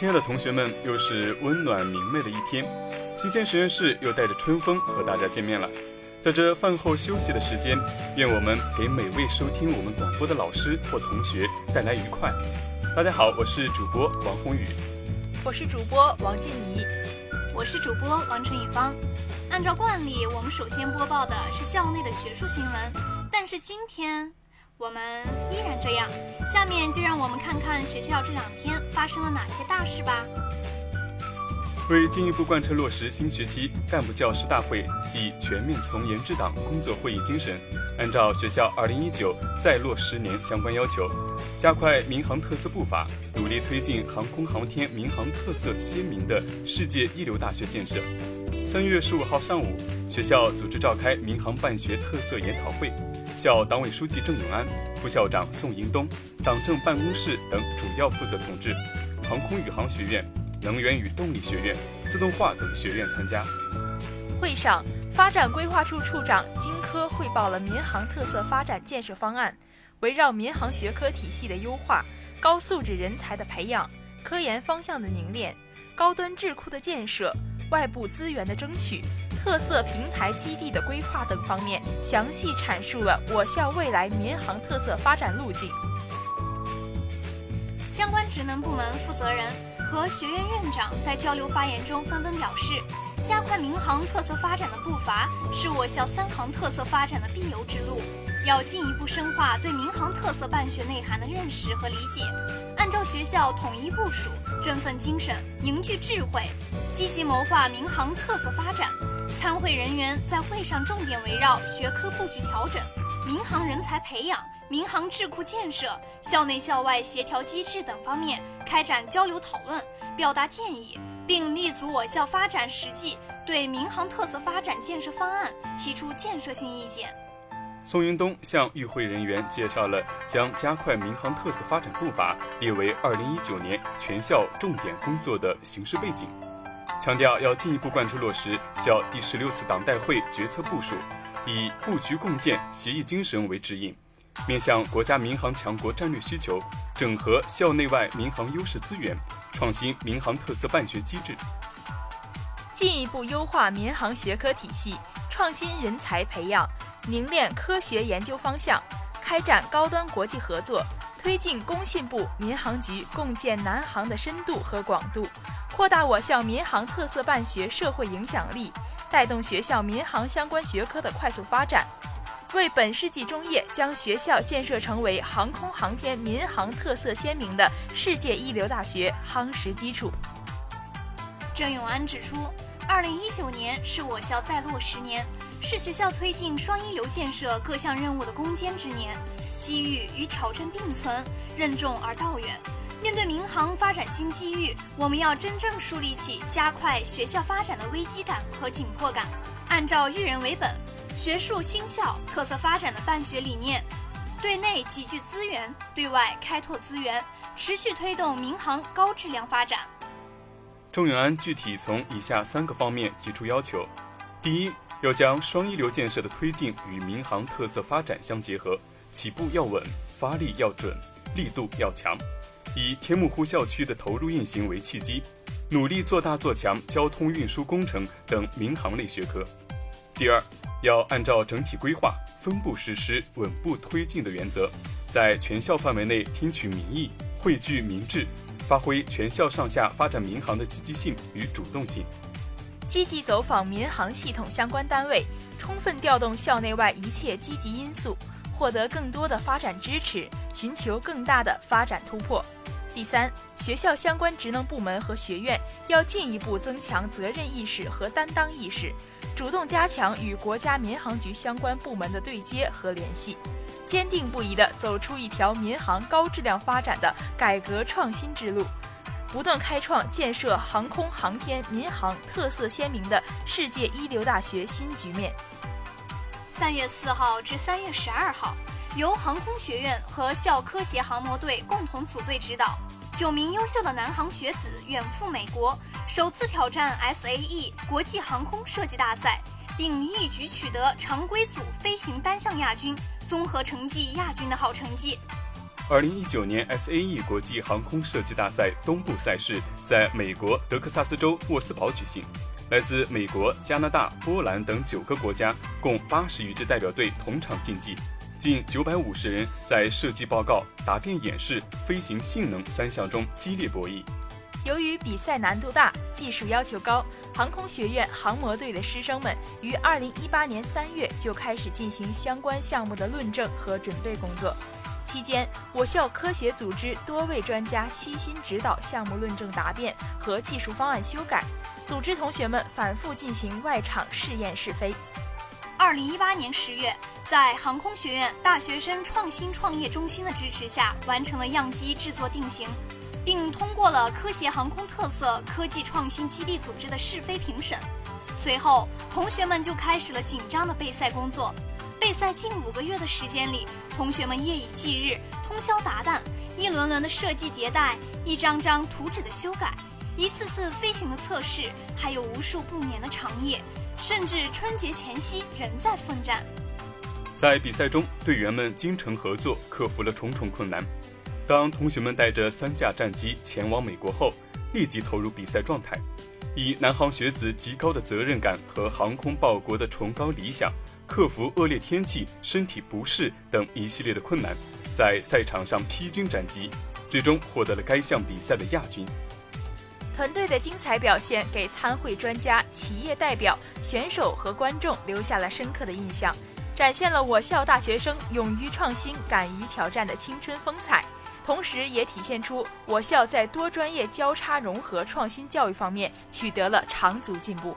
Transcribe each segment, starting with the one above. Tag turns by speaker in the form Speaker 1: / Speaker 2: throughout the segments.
Speaker 1: 亲爱的同学们，又是温暖明媚的一天，新鲜实验室又带着春风和大家见面了。在这饭后休息的时间，愿我们给每位收听我们广播的老师或同学带来愉快。大家好，我是主播王宏宇，
Speaker 2: 我是主播王静怡，
Speaker 3: 我是主播王晨宇芳。按照惯例，我们首先播报的是校内的学术新闻，但是今天我们依然这样。下面就让我们看看学校这两天发生了哪些大事吧。
Speaker 1: 为进一步贯彻落实新学期干部教师大会暨全面从严治党工作会议精神，按照学校2019在落十年相关要求，加快民航特色步伐，努力推进航空航天民航特色鲜明的世界一流大学建设。三月十五号上午，学校组织召开民航办学特色研讨会，校党委书记郑永安、副校长宋迎东、党政办公室等主要负责同志、航空宇航学院。能源与动力学院、自动化等学院参加。
Speaker 2: 会上，发展规划处处长金科汇报了民航特色发展建设方案，围绕民航学科体系的优化、高素质人才的培养、科研方向的凝练、高端智库的建设、外部资源的争取、特色平台基地的规划等方面，详细阐述了我校未来民航特色发展路径。
Speaker 3: 相关职能部门负责人。和学院院长在交流发言中纷纷表示，加快民航特色发展的步伐是我校三航特色发展的必由之路，要进一步深化对民航特色办学内涵的认识和理解，按照学校统一部署，振奋精神，凝聚智慧，积极谋划民航特色发展。参会人员在会上重点围绕学科布局调整。民航人才培养、民航智库建设、校内校外协调机制等方面开展交流讨论，表达建议，并立足我校发展实际，对民航特色发展建设方案提出建设性意见。
Speaker 1: 宋云东向与会人员介绍了将加快民航特色发展步伐列为2019年全校重点工作的形势背景，强调要进一步贯彻落实校第十六次党代会决策部署。以布局共建协议精神为指引，面向国家民航强国战略需求，整合校内外民航优势资源，创新民航特色办学机制，
Speaker 2: 进一步优化民航学科体系，创新人才培养，凝练科学研究方向，开展高端国际合作，推进工信部、民航局共建南航的深度和广度，扩大我校民航特色办学社会影响力。带动学校民航相关学科的快速发展，为本世纪中叶将学校建设成为航空航天民航特色鲜明的世界一流大学夯实基础。
Speaker 3: 郑永安指出，二零一九年是我校再落十年，是学校推进双一流建设各项任务的攻坚之年，机遇与挑战并存，任重而道远。面对民航发展新机遇，我们要真正树立起加快学校发展的危机感和紧迫感，按照育人为本、学术新校特色发展的办学理念，对内集聚资源，对外开拓资源，持续推动民航高质量发展。
Speaker 1: 郑永安具体从以下三个方面提出要求：第一，要将双一流建设的推进与民航特色发展相结合，起步要稳，发力要准，力度要强。以天目湖校区的投入运行为契机，努力做大做强交通运输工程等民航类学科。第二，要按照整体规划、分步实施、稳步推进的原则，在全校范围内听取民意、汇聚民智，发挥全校上下发展民航的积极性与主动性。
Speaker 2: 积极走访民航系统相关单位，充分调动校内外一切积极因素，获得更多的发展支持，寻求更大的发展突破。第三，学校相关职能部门和学院要进一步增强责任意识和担当意识，主动加强与国家民航局相关部门的对接和联系，坚定不移地走出一条民航高质量发展的改革创新之路，不断开创建设航空航天民航特色鲜明的世界一流大学新局面。
Speaker 3: 三月四号至三月十二号。由航空学院和校科协航模队共同组队指导，九名优秀的南航学子远赴美国，首次挑战 SAE 国际航空设计大赛，并一举取得常规组飞行单项亚军、综合成绩亚军的好成绩。
Speaker 1: 二零一九年 SAE 国际航空设计大赛东部赛事在美国德克萨斯州沃斯堡举行，来自美国、加拿大、波兰等九个国家共八十余支代表队同场竞技，近九百五十人在设计报告、答辩演示、飞行性能三项中激烈博弈。
Speaker 2: 由于比赛难度大、技术要求高，航空学院航模队的师生们于二零一八年三月就开始进行相关项目的论证和准备工作。期间，我校科协组织多位专家悉心指导项目论证答辩和技术方案修改，组织同学们反复进行外场试验试飞。
Speaker 3: 二零一八年十月，在航空学院大学生创新创业中心的支持下，完成了样机制作定型，并通过了科协航空特色科技创新基地组织的试飞评审。随后，同学们就开始了紧张的备赛工作。备赛近五个月的时间里，同学们夜以继日，通宵达旦，一轮轮的设计迭代，一张张图纸的修改，一次次飞行的测试，还有无数不眠的长夜，甚至春节前夕仍在奋战。
Speaker 1: 在比赛中，队员们精诚合作，克服了重重困难。当同学们带着三架战机前往美国后，立即投入比赛状态，以南航学子极高的责任感和航空报国的崇高理想。克服恶劣天气、身体不适等一系列的困难，在赛场上披荆斩棘，最终获得了该项比赛的亚军。
Speaker 2: 团队的精彩表现给参会专家、企业代表、选手和观众留下了深刻的印象，展现了我校大学生勇于创新、敢于挑战的青春风采，同时也体现出我校在多专业交叉融合创新教育方面取得了长足进步。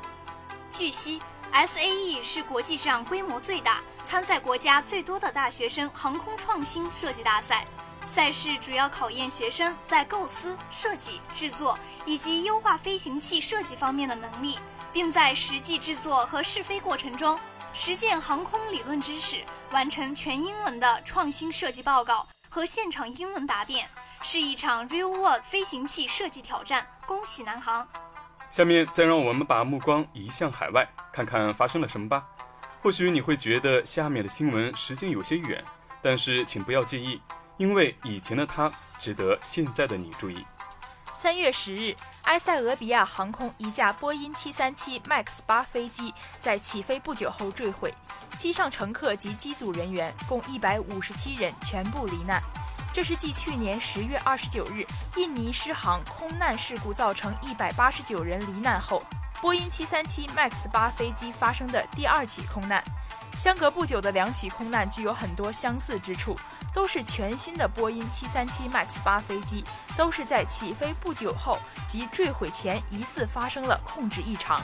Speaker 3: 据悉。SAE 是国际上规模最大、参赛国家最多的大学生航空创新设计大赛。赛事主要考验学生在构思、设计、制作以及优化飞行器设计方面的能力，并在实际制作和试飞过程中实践航空理论知识，完成全英文的创新设计报告和现场英文答辩，是一场 real world 飞行器设计挑战。恭喜南航！
Speaker 1: 下面再让我们把目光移向海外，看看发生了什么吧。或许你会觉得下面的新闻时间有些远，但是请不要介意，因为以前的他值得现在的你注意。
Speaker 2: 三月十日，埃塞俄比亚航空一架波音七三七 MAX 八飞机在起飞不久后坠毁，机上乘客及机组人员共一百五十七人全部罹难。这是继去年十月二十九日印尼狮航空难事故造成一百八十九人罹难后，波音七三七 MAX 八飞机发生的第二起空难。相隔不久的两起空难具有很多相似之处，都是全新的波音七三七 MAX 八飞机，都是在起飞不久后及坠毁前疑似发生了控制异常。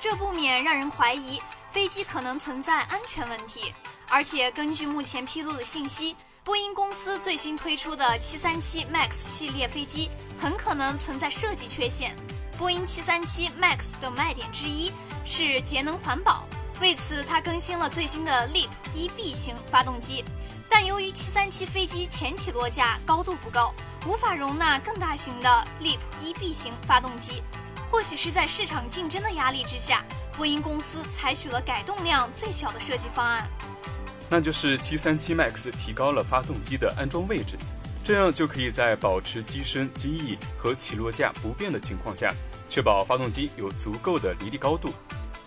Speaker 3: 这不免让人怀疑飞机可能存在安全问题，而且根据目前披露的信息。波音公司最新推出的737 MAX 系列飞机很可能存在设计缺陷。波音737 MAX 的卖点之一是节能环保，为此它更新了最新的 LEAP 1B 型发动机。但由于737飞机前起落架高度不够，无法容纳更大型的 LEAP 1B 型发动机。或许是在市场竞争的压力之下，波音公司采取了改动量最小的设计方案。
Speaker 1: 那就是737 MAX 提高了发动机的安装位置，这样就可以在保持机身、机翼和起落架不变的情况下，确保发动机有足够的离地高度。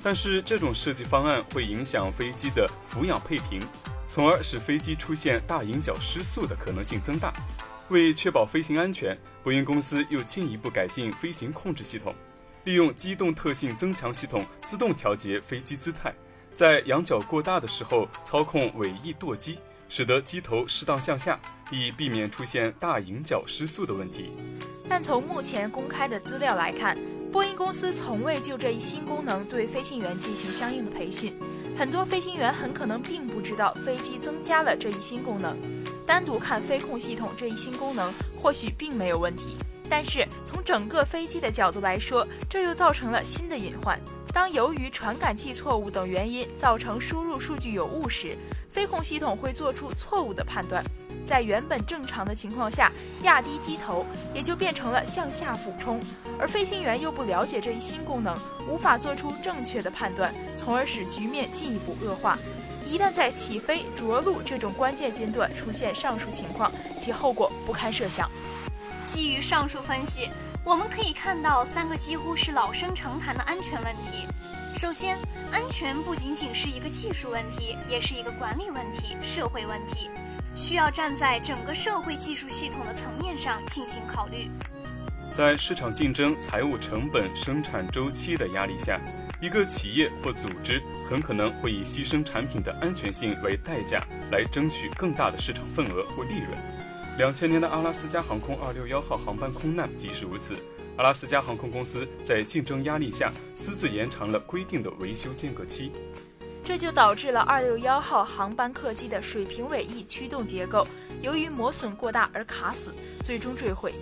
Speaker 1: 但是这种设计方案会影响飞机的俯仰配平，从而使飞机出现大迎角失速的可能性增大。为确保飞行安全，波音公司又进一步改进飞行控制系统，利用机动特性增强系统自动调节飞机姿态。在仰角过大的时候，操控尾翼舵机，使得机头适当向下，以避免出现大迎角失速的问题。
Speaker 2: 但从目前公开的资料来看，波音公司从未就这一新功能对飞行员进行相应的培训，很多飞行员很可能并不知道飞机增加了这一新功能。单独看飞控系统这一新功能，或许并没有问题，但是从整个飞机的角度来说，这又造成了新的隐患。当由于传感器错误等原因造成输入数据有误时，飞控系统会做出错误的判断，在原本正常的情况下，压低机头也就变成了向下俯冲，而飞行员又不了解这一新功能，无法做出正确的判断，从而使局面进一步恶化。一旦在起飞、着陆这种关键阶段出现上述情况，其后果不堪设想。
Speaker 3: 基于上述分析，我们可以看到三个几乎是老生常谈的安全问题。首先，安全不仅仅是一个技术问题，也是一个管理问题、社会问题，需要站在整个社会技术系统的层面上进行考虑。
Speaker 1: 在市场竞争、财务成本、生产周期的压力下，一个企业或组织很可能会以牺牲产品的安全性为代价，来争取更大的市场份额或利润。两千年的阿拉斯加航空二六幺号航班空难即是如此。阿拉斯加航空公司在竞争压力下，私自延长了规定的维修间隔期，
Speaker 2: 这就导致了二六幺号航班客机的水平尾翼驱动结构由于磨损过大而卡死，最终坠毁。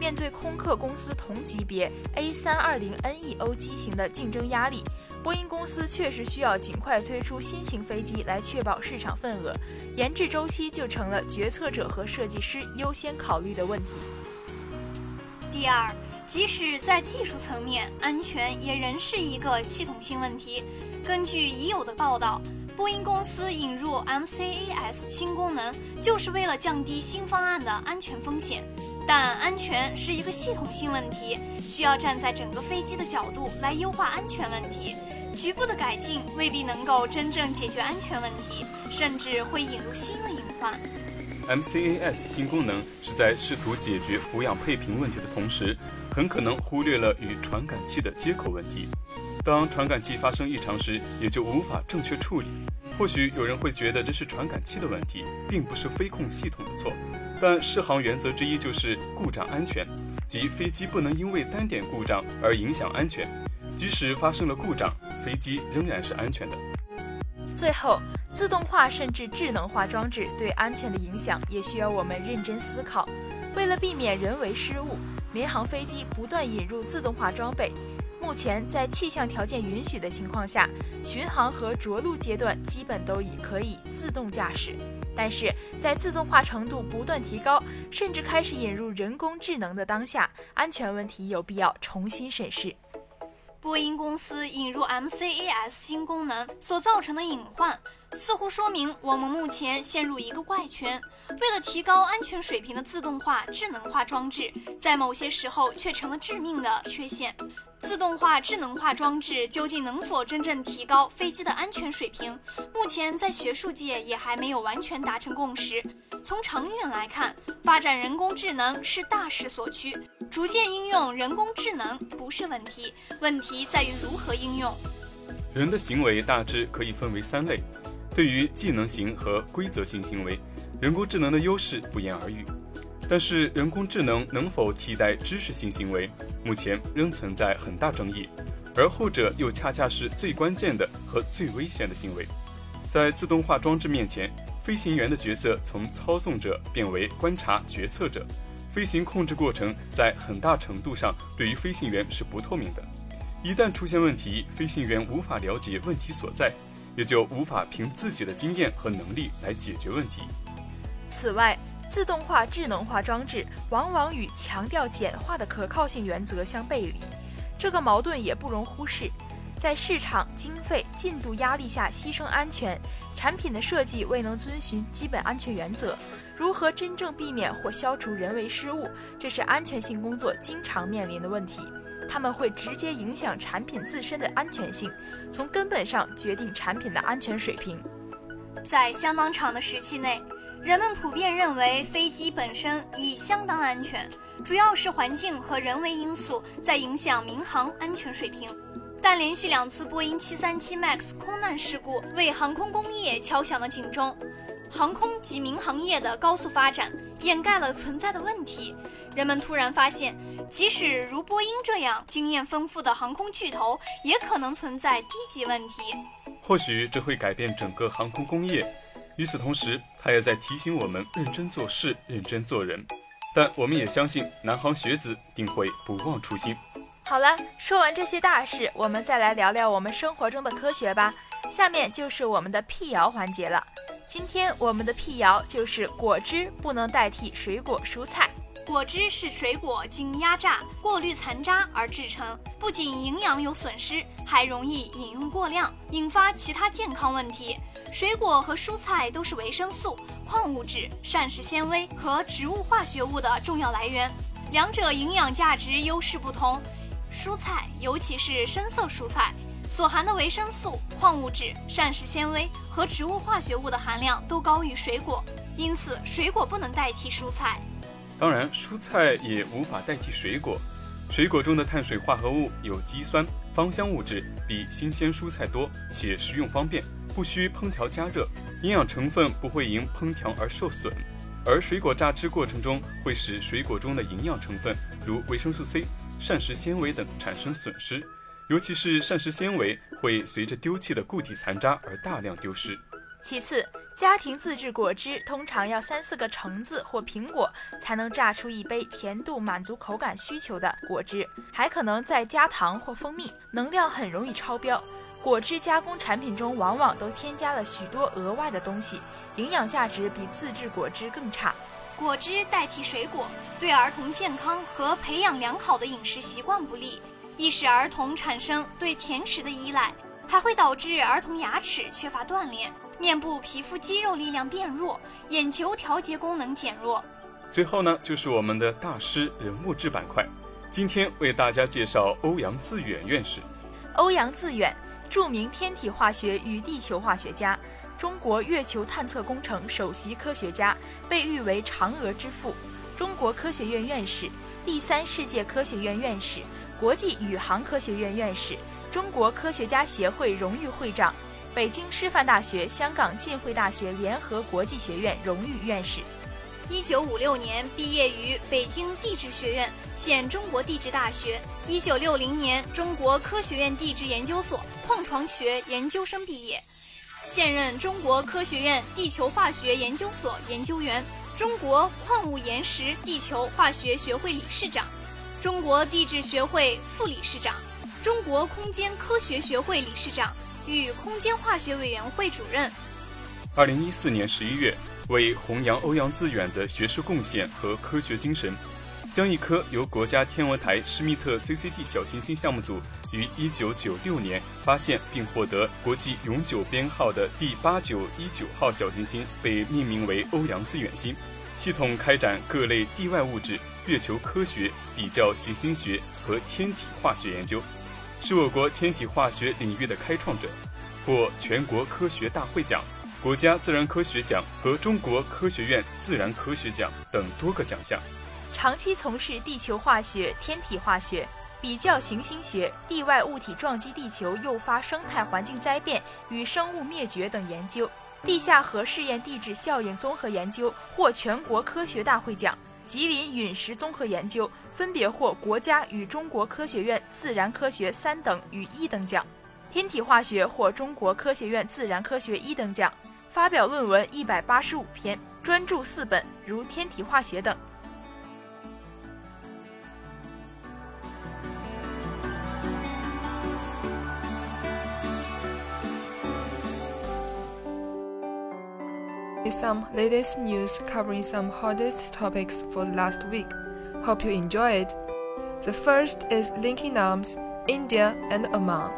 Speaker 2: 面对空客公司同级别 A 三二零 neo 机型的竞争压力，波音公司确实需要尽快推出新型飞机来确保市场份额，研制周期就成了决策者和设计师优先考虑的问题。
Speaker 3: 第二。即使在技术层面，安全也仍是一个系统性问题。根据已有的报道，波音公司引入 MCAS 新功能，就是为了降低新方案的安全风险。但安全是一个系统性问题，需要站在整个飞机的角度来优化安全问题。局部的改进未必能够真正解决安全问题，甚至会引入新的隐患。
Speaker 1: MCAS 新功能是在试图解决俯仰配平问题的同时，很可能忽略了与传感器的接口问题。当传感器发生异常时，也就无法正确处理。或许有人会觉得这是传感器的问题，并不是飞控系统的错。但试航原则之一就是故障安全，即飞机不能因为单点故障而影响安全。即使发生了故障，飞机仍然是安全的。
Speaker 2: 最后。自动化甚至智能化装置对安全的影响也需要我们认真思考。为了避免人为失误，民航飞机不断引入自动化装备。目前，在气象条件允许的情况下，巡航和着陆阶段基本都已可以自动驾驶。但是在自动化程度不断提高，甚至开始引入人工智能的当下，安全问题有必要重新审视。
Speaker 3: 波音公司引入 MCAS 新功能所造成的隐患，似乎说明我们目前陷入一个怪圈。为了提高安全水平的自动化、智能化装置，在某些时候却成了致命的缺陷。自动化、智能化装置究竟能否真正提高飞机的安全水平？目前在学术界也还没有完全达成共识。从长远来看，发展人工智能是大势所趋，逐渐应用人工智能不是问题，问题在于如何应用。
Speaker 1: 人的行为大致可以分为三类，对于技能型和规则性行为，人工智能的优势不言而喻。但是，人工智能能否替代知识性行为，目前仍存在很大争议，而后者又恰恰是最关键的和最危险的行为。在自动化装置面前，飞行员的角色从操纵者变为观察决策者，飞行控制过程在很大程度上对于飞行员是不透明的。一旦出现问题，飞行员无法了解问题所在，也就无法凭自己的经验和能力来解决问题。
Speaker 2: 此外，自动化、智能化装置往往与强调简化的可靠性原则相背离，这个矛盾也不容忽视。在市场经费、进度压力下牺牲安全，产品的设计未能遵循基本安全原则，如何真正避免或消除人为失误，这是安全性工作经常面临的问题。他们会直接影响产品自身的安全性，从根本上决定产品的安全水平。
Speaker 3: 在相当长的时期内。人们普遍认为飞机本身已相当安全，主要是环境和人为因素在影响民航安全水平。但连续两次波音737 MAX 空难事故为航空工业敲响了警钟，航空及民航业的高速发展掩盖了存在的问题。人们突然发现，即使如波音这样经验丰富的航空巨头，也可能存在低级问题。
Speaker 1: 或许这会改变整个航空工业。与此同时，它也在提醒我们认真做事、认真做人。但我们也相信，南航学子定会不忘初心。
Speaker 2: 好了，说完这些大事，我们再来聊聊我们生活中的科学吧。下面就是我们的辟谣环节了。今天我们的辟谣就是果汁不能代替水果蔬菜。
Speaker 3: 果汁是水果经压榨、过滤残渣而制成，不仅营养有损失，还容易饮用过量，引发其他健康问题。水果和蔬菜都是维生素、矿物质、膳食纤维和植物化学物的重要来源，两者营养价值优势不同。蔬菜，尤其是深色蔬菜，所含的维生素、矿物质、膳食纤维和植物化学物的含量都高于水果，因此水果不能代替蔬菜。
Speaker 1: 当然，蔬菜也无法代替水果。水果中的碳水化合物、有机酸、芳香物质比新鲜蔬菜多，且食用方便，不需烹调加热，营养成分不会因烹调而受损。而水果榨汁过程中会使水果中的营养成分，如维生素 C、膳食纤维等产生损失，尤其是膳食纤维会随着丢弃的固体残渣而大量丢失。
Speaker 2: 其次，家庭自制果汁通常要三四个橙子或苹果才能榨出一杯甜度满足口感需求的果汁，还可能再加糖或蜂蜜，能量很容易超标。果汁加工产品中往往都添加了许多额外的东西，营养价值比自制果汁更差。
Speaker 3: 果汁代替水果，对儿童健康和培养良好的饮食习惯不利，易使儿童产生对甜食的依赖，还会导致儿童牙齿缺乏锻炼。面部皮肤肌肉力量变弱，眼球调节功能减弱。
Speaker 1: 最后呢，就是我们的大师人物志板块。今天为大家介绍欧阳自远院士。
Speaker 2: 欧阳自远，著名天体化学与地球化学家，中国月球探测工程首席科学家，被誉为“嫦娥之父”。中国科学院院士，第三世界科学院院士，国际宇航科学院院士，中国科学家协会荣誉会长。北京师范大学、香港浸会大学联合国际学院荣誉院士。
Speaker 3: 一九五六年毕业于北京地质学院（现中国地质大学）。一九六零年，中国科学院地质研究所矿床学研究生毕业，现任中国科学院地球化学研究所研究员，中国矿物岩石地球化学学会理事长，中国地质学会副理事长，中国空间科学学会理事长。与空间化学委员会主任。
Speaker 1: 二零一四年十一月，为弘扬欧阳自远的学术贡献和科学精神，将一颗由国家天文台施密特 CCD 小行星项目组于一九九六年发现并获得国际永久编号的第八九一九号小行星，被命名为欧阳自远星，系统开展各类地外物质、月球科学、比较行星学和天体化学研究。是我国天体化学领域的开创者，获全国科学大会奖、国家自然科学奖和中国科学院自然科学奖等多个奖项。
Speaker 2: 长期从事地球化学、天体化学、比较行星学、地外物体撞击地球诱发生态环境灾变与生物灭绝等研究，地下核试验地质效应综合研究获全国科学大会奖。吉林陨石综合研究分别获国家与中国科学院自然科学三等与一等奖，天体化学获中国科学院自然科学一等奖，发表论文一百八十五篇，专著四本，如天体化学等。
Speaker 4: Some latest news covering some hottest topics for the last week. Hope you enjoy it. The first is linking arms, India and Oman.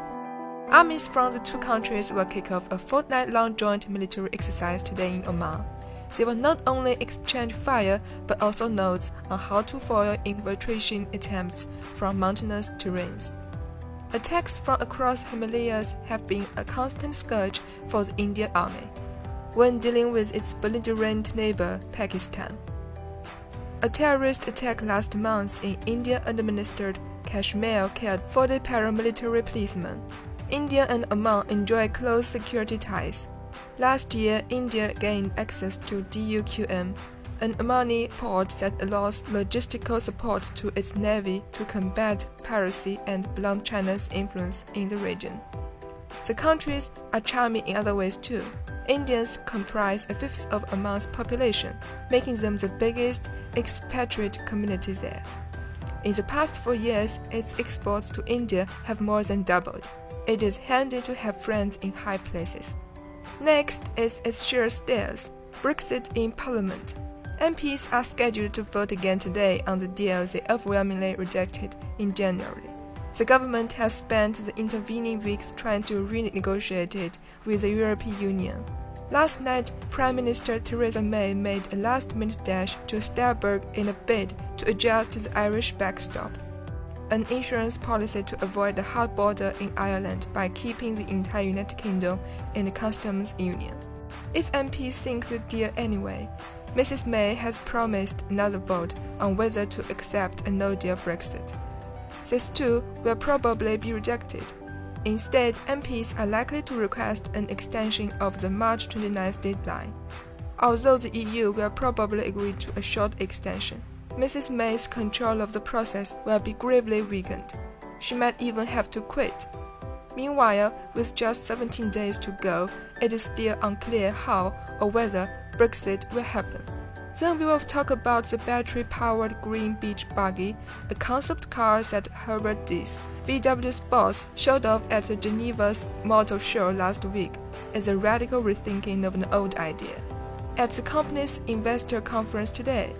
Speaker 4: Armies from the two countries will kick off a fortnight long joint military exercise today in Oman. They will not only exchange fire but also notes on how to foil infiltration attempts from mountainous terrains. Attacks from across Himalayas have been a constant scourge for the Indian Army when dealing with its belligerent neighbor, Pakistan. A terrorist attack last month in India administered Kashmir killed 40 paramilitary policemen. India and Oman enjoy close security ties. Last year, India gained access to DUQM, an Omani port that allows logistical support to its navy to combat piracy and blunt China's influence in the region. The countries are charming in other ways too. Indians comprise a fifth of Oman's population, making them the biggest expatriate community there. In the past four years, its exports to India have more than doubled. It is handy to have friends in high places. Next is its share stares, Brexit in Parliament. MPs are scheduled to vote again today on the deal they overwhelmingly rejected in January. The government has spent the intervening weeks trying to renegotiate it with the European Union. Last night, Prime Minister Theresa May made a last minute dash to Strasbourg in a bid to adjust the Irish backstop, an insurance policy to avoid the hard border in Ireland by keeping the entire United Kingdom in the customs union. If MPs think the deal anyway, Mrs. May has promised another vote on whether to accept a no deal Brexit. This too will probably be rejected. Instead, MPs are likely to request an extension of the March 29th deadline. Although the EU will probably agree to a short extension, Mrs. May's control of the process will be gravely weakened. She might even have to quit. Meanwhile, with just 17 days to go, it is still unclear how or whether Brexit will happen. Then we will talk about the battery-powered Green Beach Buggy, a concept car that Herbert Diess, VW's boss, showed off at the Geneva's Motor Show last week as a radical rethinking of an old idea. At the company's investor conference today,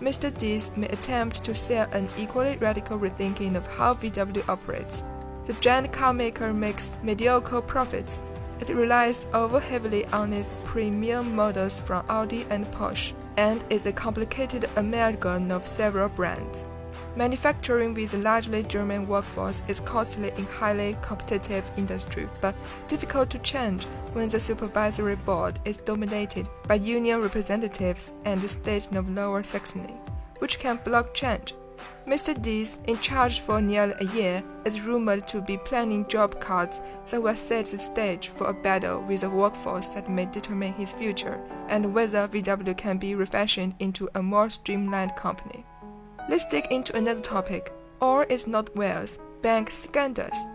Speaker 4: Mr. Diess may attempt to sell an equally radical rethinking of how VW operates. The giant carmaker makes mediocre profits it relies over heavily on its premium models from Audi and Porsche, and is a complicated amalgam of several brands. Manufacturing with a largely German workforce is costly in highly competitive industry, but difficult to change when the supervisory board is dominated by union representatives and the state of Lower Saxony, which can block change. Mr. Diess, in charge for nearly a year, is rumored to be planning job cuts that will set the stage for a battle with a workforce that may determine his future and whether VW can be refashioned into a more streamlined company. Let's dig into another topic. All is not Wells, bank scandals.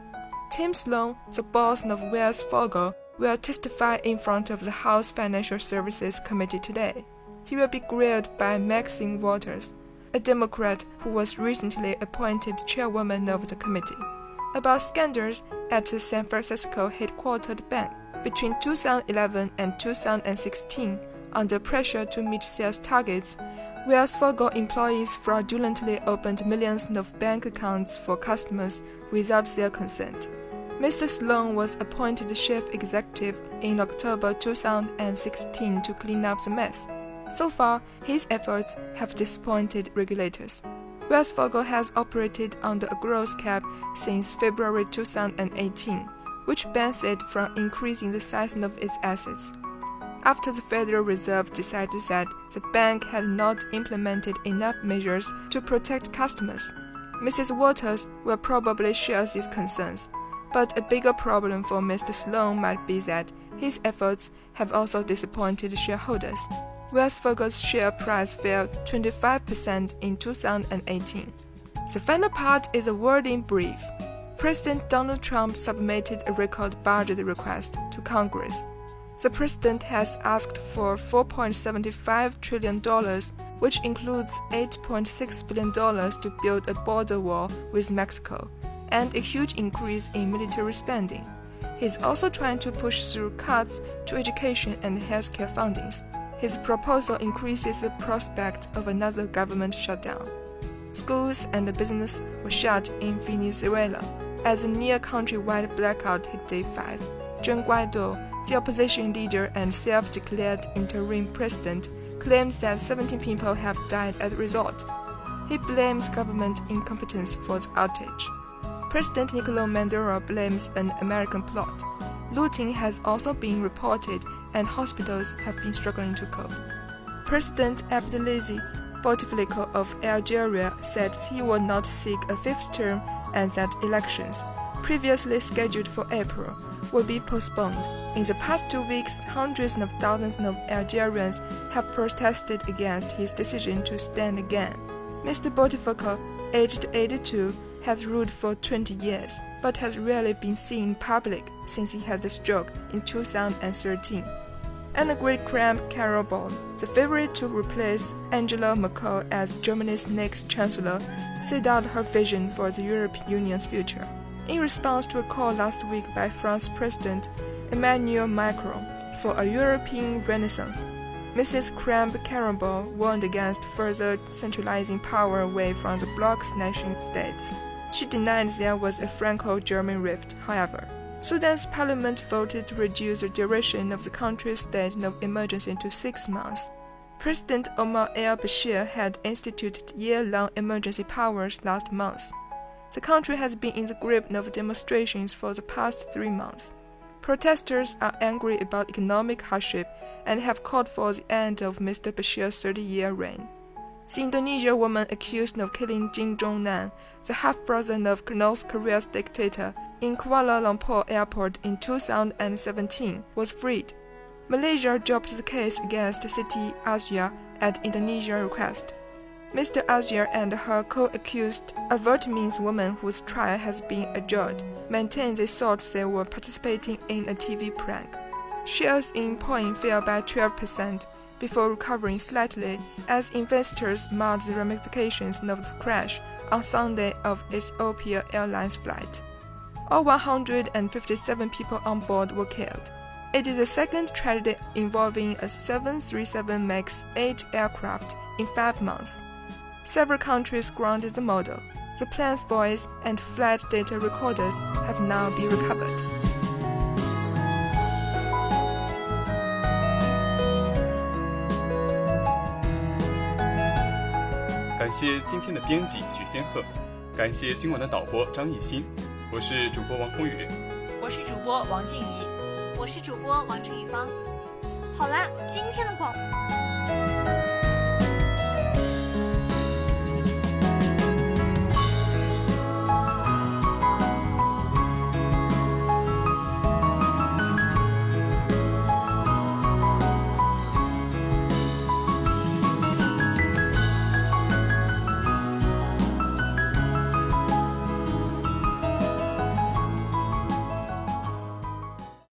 Speaker 4: Tim Sloan, the boss of Wells Fargo, will testify in front of the House Financial Services Committee today. He will be grilled by Maxine Waters, a Democrat who was recently appointed chairwoman of the committee, about scandals at the San Francisco headquartered bank between 2011 and 2016 under pressure to meet sales targets. Wells Fargo employees fraudulently opened millions of bank accounts for customers without their consent. Mr. Sloan was appointed chief executive in October 2016 to clean up the mess. So far, his efforts have disappointed regulators. Wells Fargo has operated under a growth cap since February 2018, which bans it from increasing the size of its assets. After the Federal Reserve decided that the bank had not implemented enough measures to protect customers, Mrs. Waters will probably share these concerns. But a bigger problem for Mr. Sloan might be that his efforts have also disappointed shareholders. Wells Fargo's share price fell 25% in 2018. The final part is a wording brief. President Donald Trump submitted a record budget request to Congress. The president has asked for $4.75 trillion, which includes $8.6 billion to build a border wall with Mexico, and a huge increase in military spending. He's also trying to push through cuts to education and healthcare fundings. His proposal increases the prospect of another government shutdown. Schools and business were shut in Venezuela as a near countrywide blackout hit day 5. Juan Guaido, the opposition leader and self declared interim president, claims that 17 people have died as a result. He blames government incompetence for the outage. President Nicolas Maduro blames an American plot. Looting has also been reported and hospitals have been struggling to cope. President Abdelaziz Bouteflika of Algeria said he would not seek a fifth term and that elections, previously scheduled for April, will be postponed. In the past two weeks, hundreds of thousands of Algerians have protested against his decision to stand again. Mr. Bouteflika, aged 82, has ruled for 20 years, but has rarely been seen in public since he had the stroke in 2013. Annegret Kramp-Karrenbauer, the favorite to replace Angela Merkel as Germany's next chancellor, set out her vision for the European Union's future. In response to a call last week by France President Emmanuel Macron for a European Renaissance, Mrs. Cramp Campbell warned against further centralizing power away from the bloc's nation states. She denied there was a Franco-German rift, however. Sudan's parliament voted to reduce the duration of the country's state of emergency to six months. President Omar el-Bashir had instituted year-long emergency powers last month. The country has been in the grip of demonstrations for the past three months. Protesters are angry about economic hardship and have called for the end of Mr. Bashir's 30-year reign. The Indonesian woman accused of killing Kim Jong-nam, the half-brother of North Korea's dictator, in Kuala Lumpur airport in 2017 was freed. Malaysia dropped the case against Siti Azhar at Indonesia's request. Mr. Azhar and her co-accused, a Vietnamese woman whose trial has been adjourned, maintain they thought they were participating in a TV prank. Shares in Boeing fell by 12% before recovering slightly as investors marked the ramifications of the crash on Sunday of Ethiopia Airlines flight. All 157 people on board were killed. It is the second tragedy involving a 737 MAX 8 aircraft in five months. Several countries grounded the model. The plane's voice and flight data recorders have now been recovered.
Speaker 1: 谢今天的编辑许仙鹤，感谢今晚的导播张艺兴，我是主播王宏宇，
Speaker 2: 我是主播王静怡。
Speaker 3: 我是主播王志宇芳。好啦，今天的广。